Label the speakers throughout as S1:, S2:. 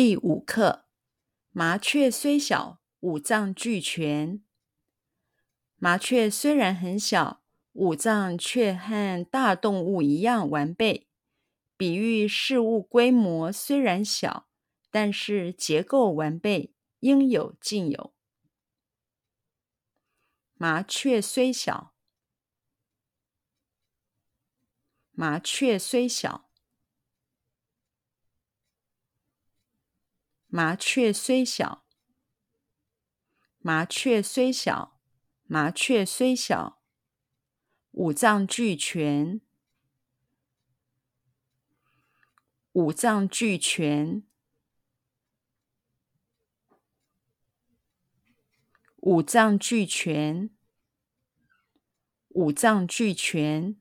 S1: 第五课：麻雀虽小，五脏俱全。麻雀虽然很小，五脏却和大动物一样完备。比喻事物规模虽然小，但是结构完备，应有尽有。麻雀虽小，麻雀虽小。麻雀虽小，麻雀虽小，麻雀虽小，五脏俱全，五脏俱全，五脏俱全，五脏俱全，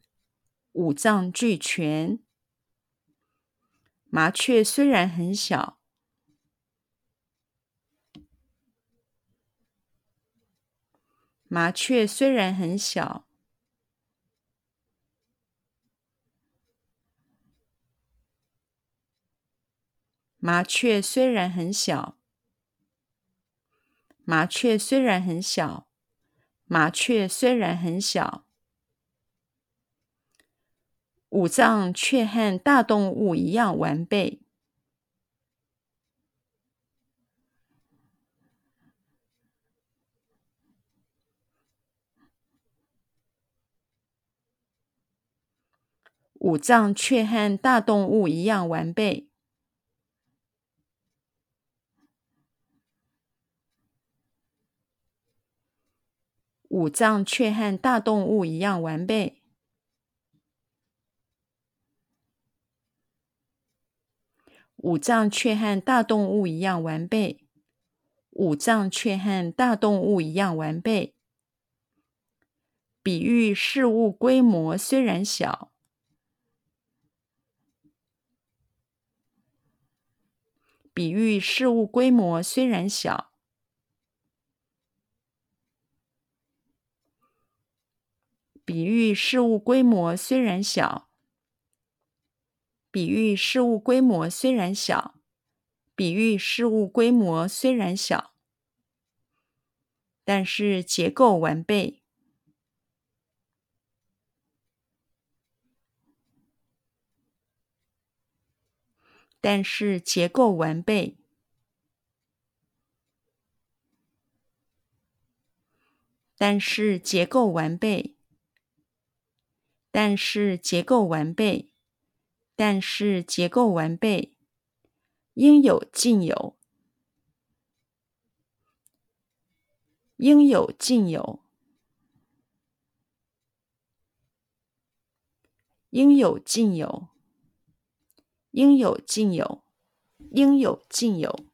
S1: 五脏俱全。麻雀虽然很小。麻雀虽然很小，麻雀虽然很小，麻雀虽然很小，麻雀虽然很小，五脏却和大动物一样完备。五脏却和大动物一样完备。五脏却和大动物一样完备。五脏却和大动物一样完备。五脏却和大动物一样完备。比喻事物规模虽然小。比喻事物规模虽然小，比喻事物规模虽然小，比喻事物规模虽然小，比喻事物规模虽然小，但是结构完备。但是结构完备，但是结构完备，但是结构完备，但是结构完备，应有尽有，应有尽有，应有尽有。应有尽有，应有尽有。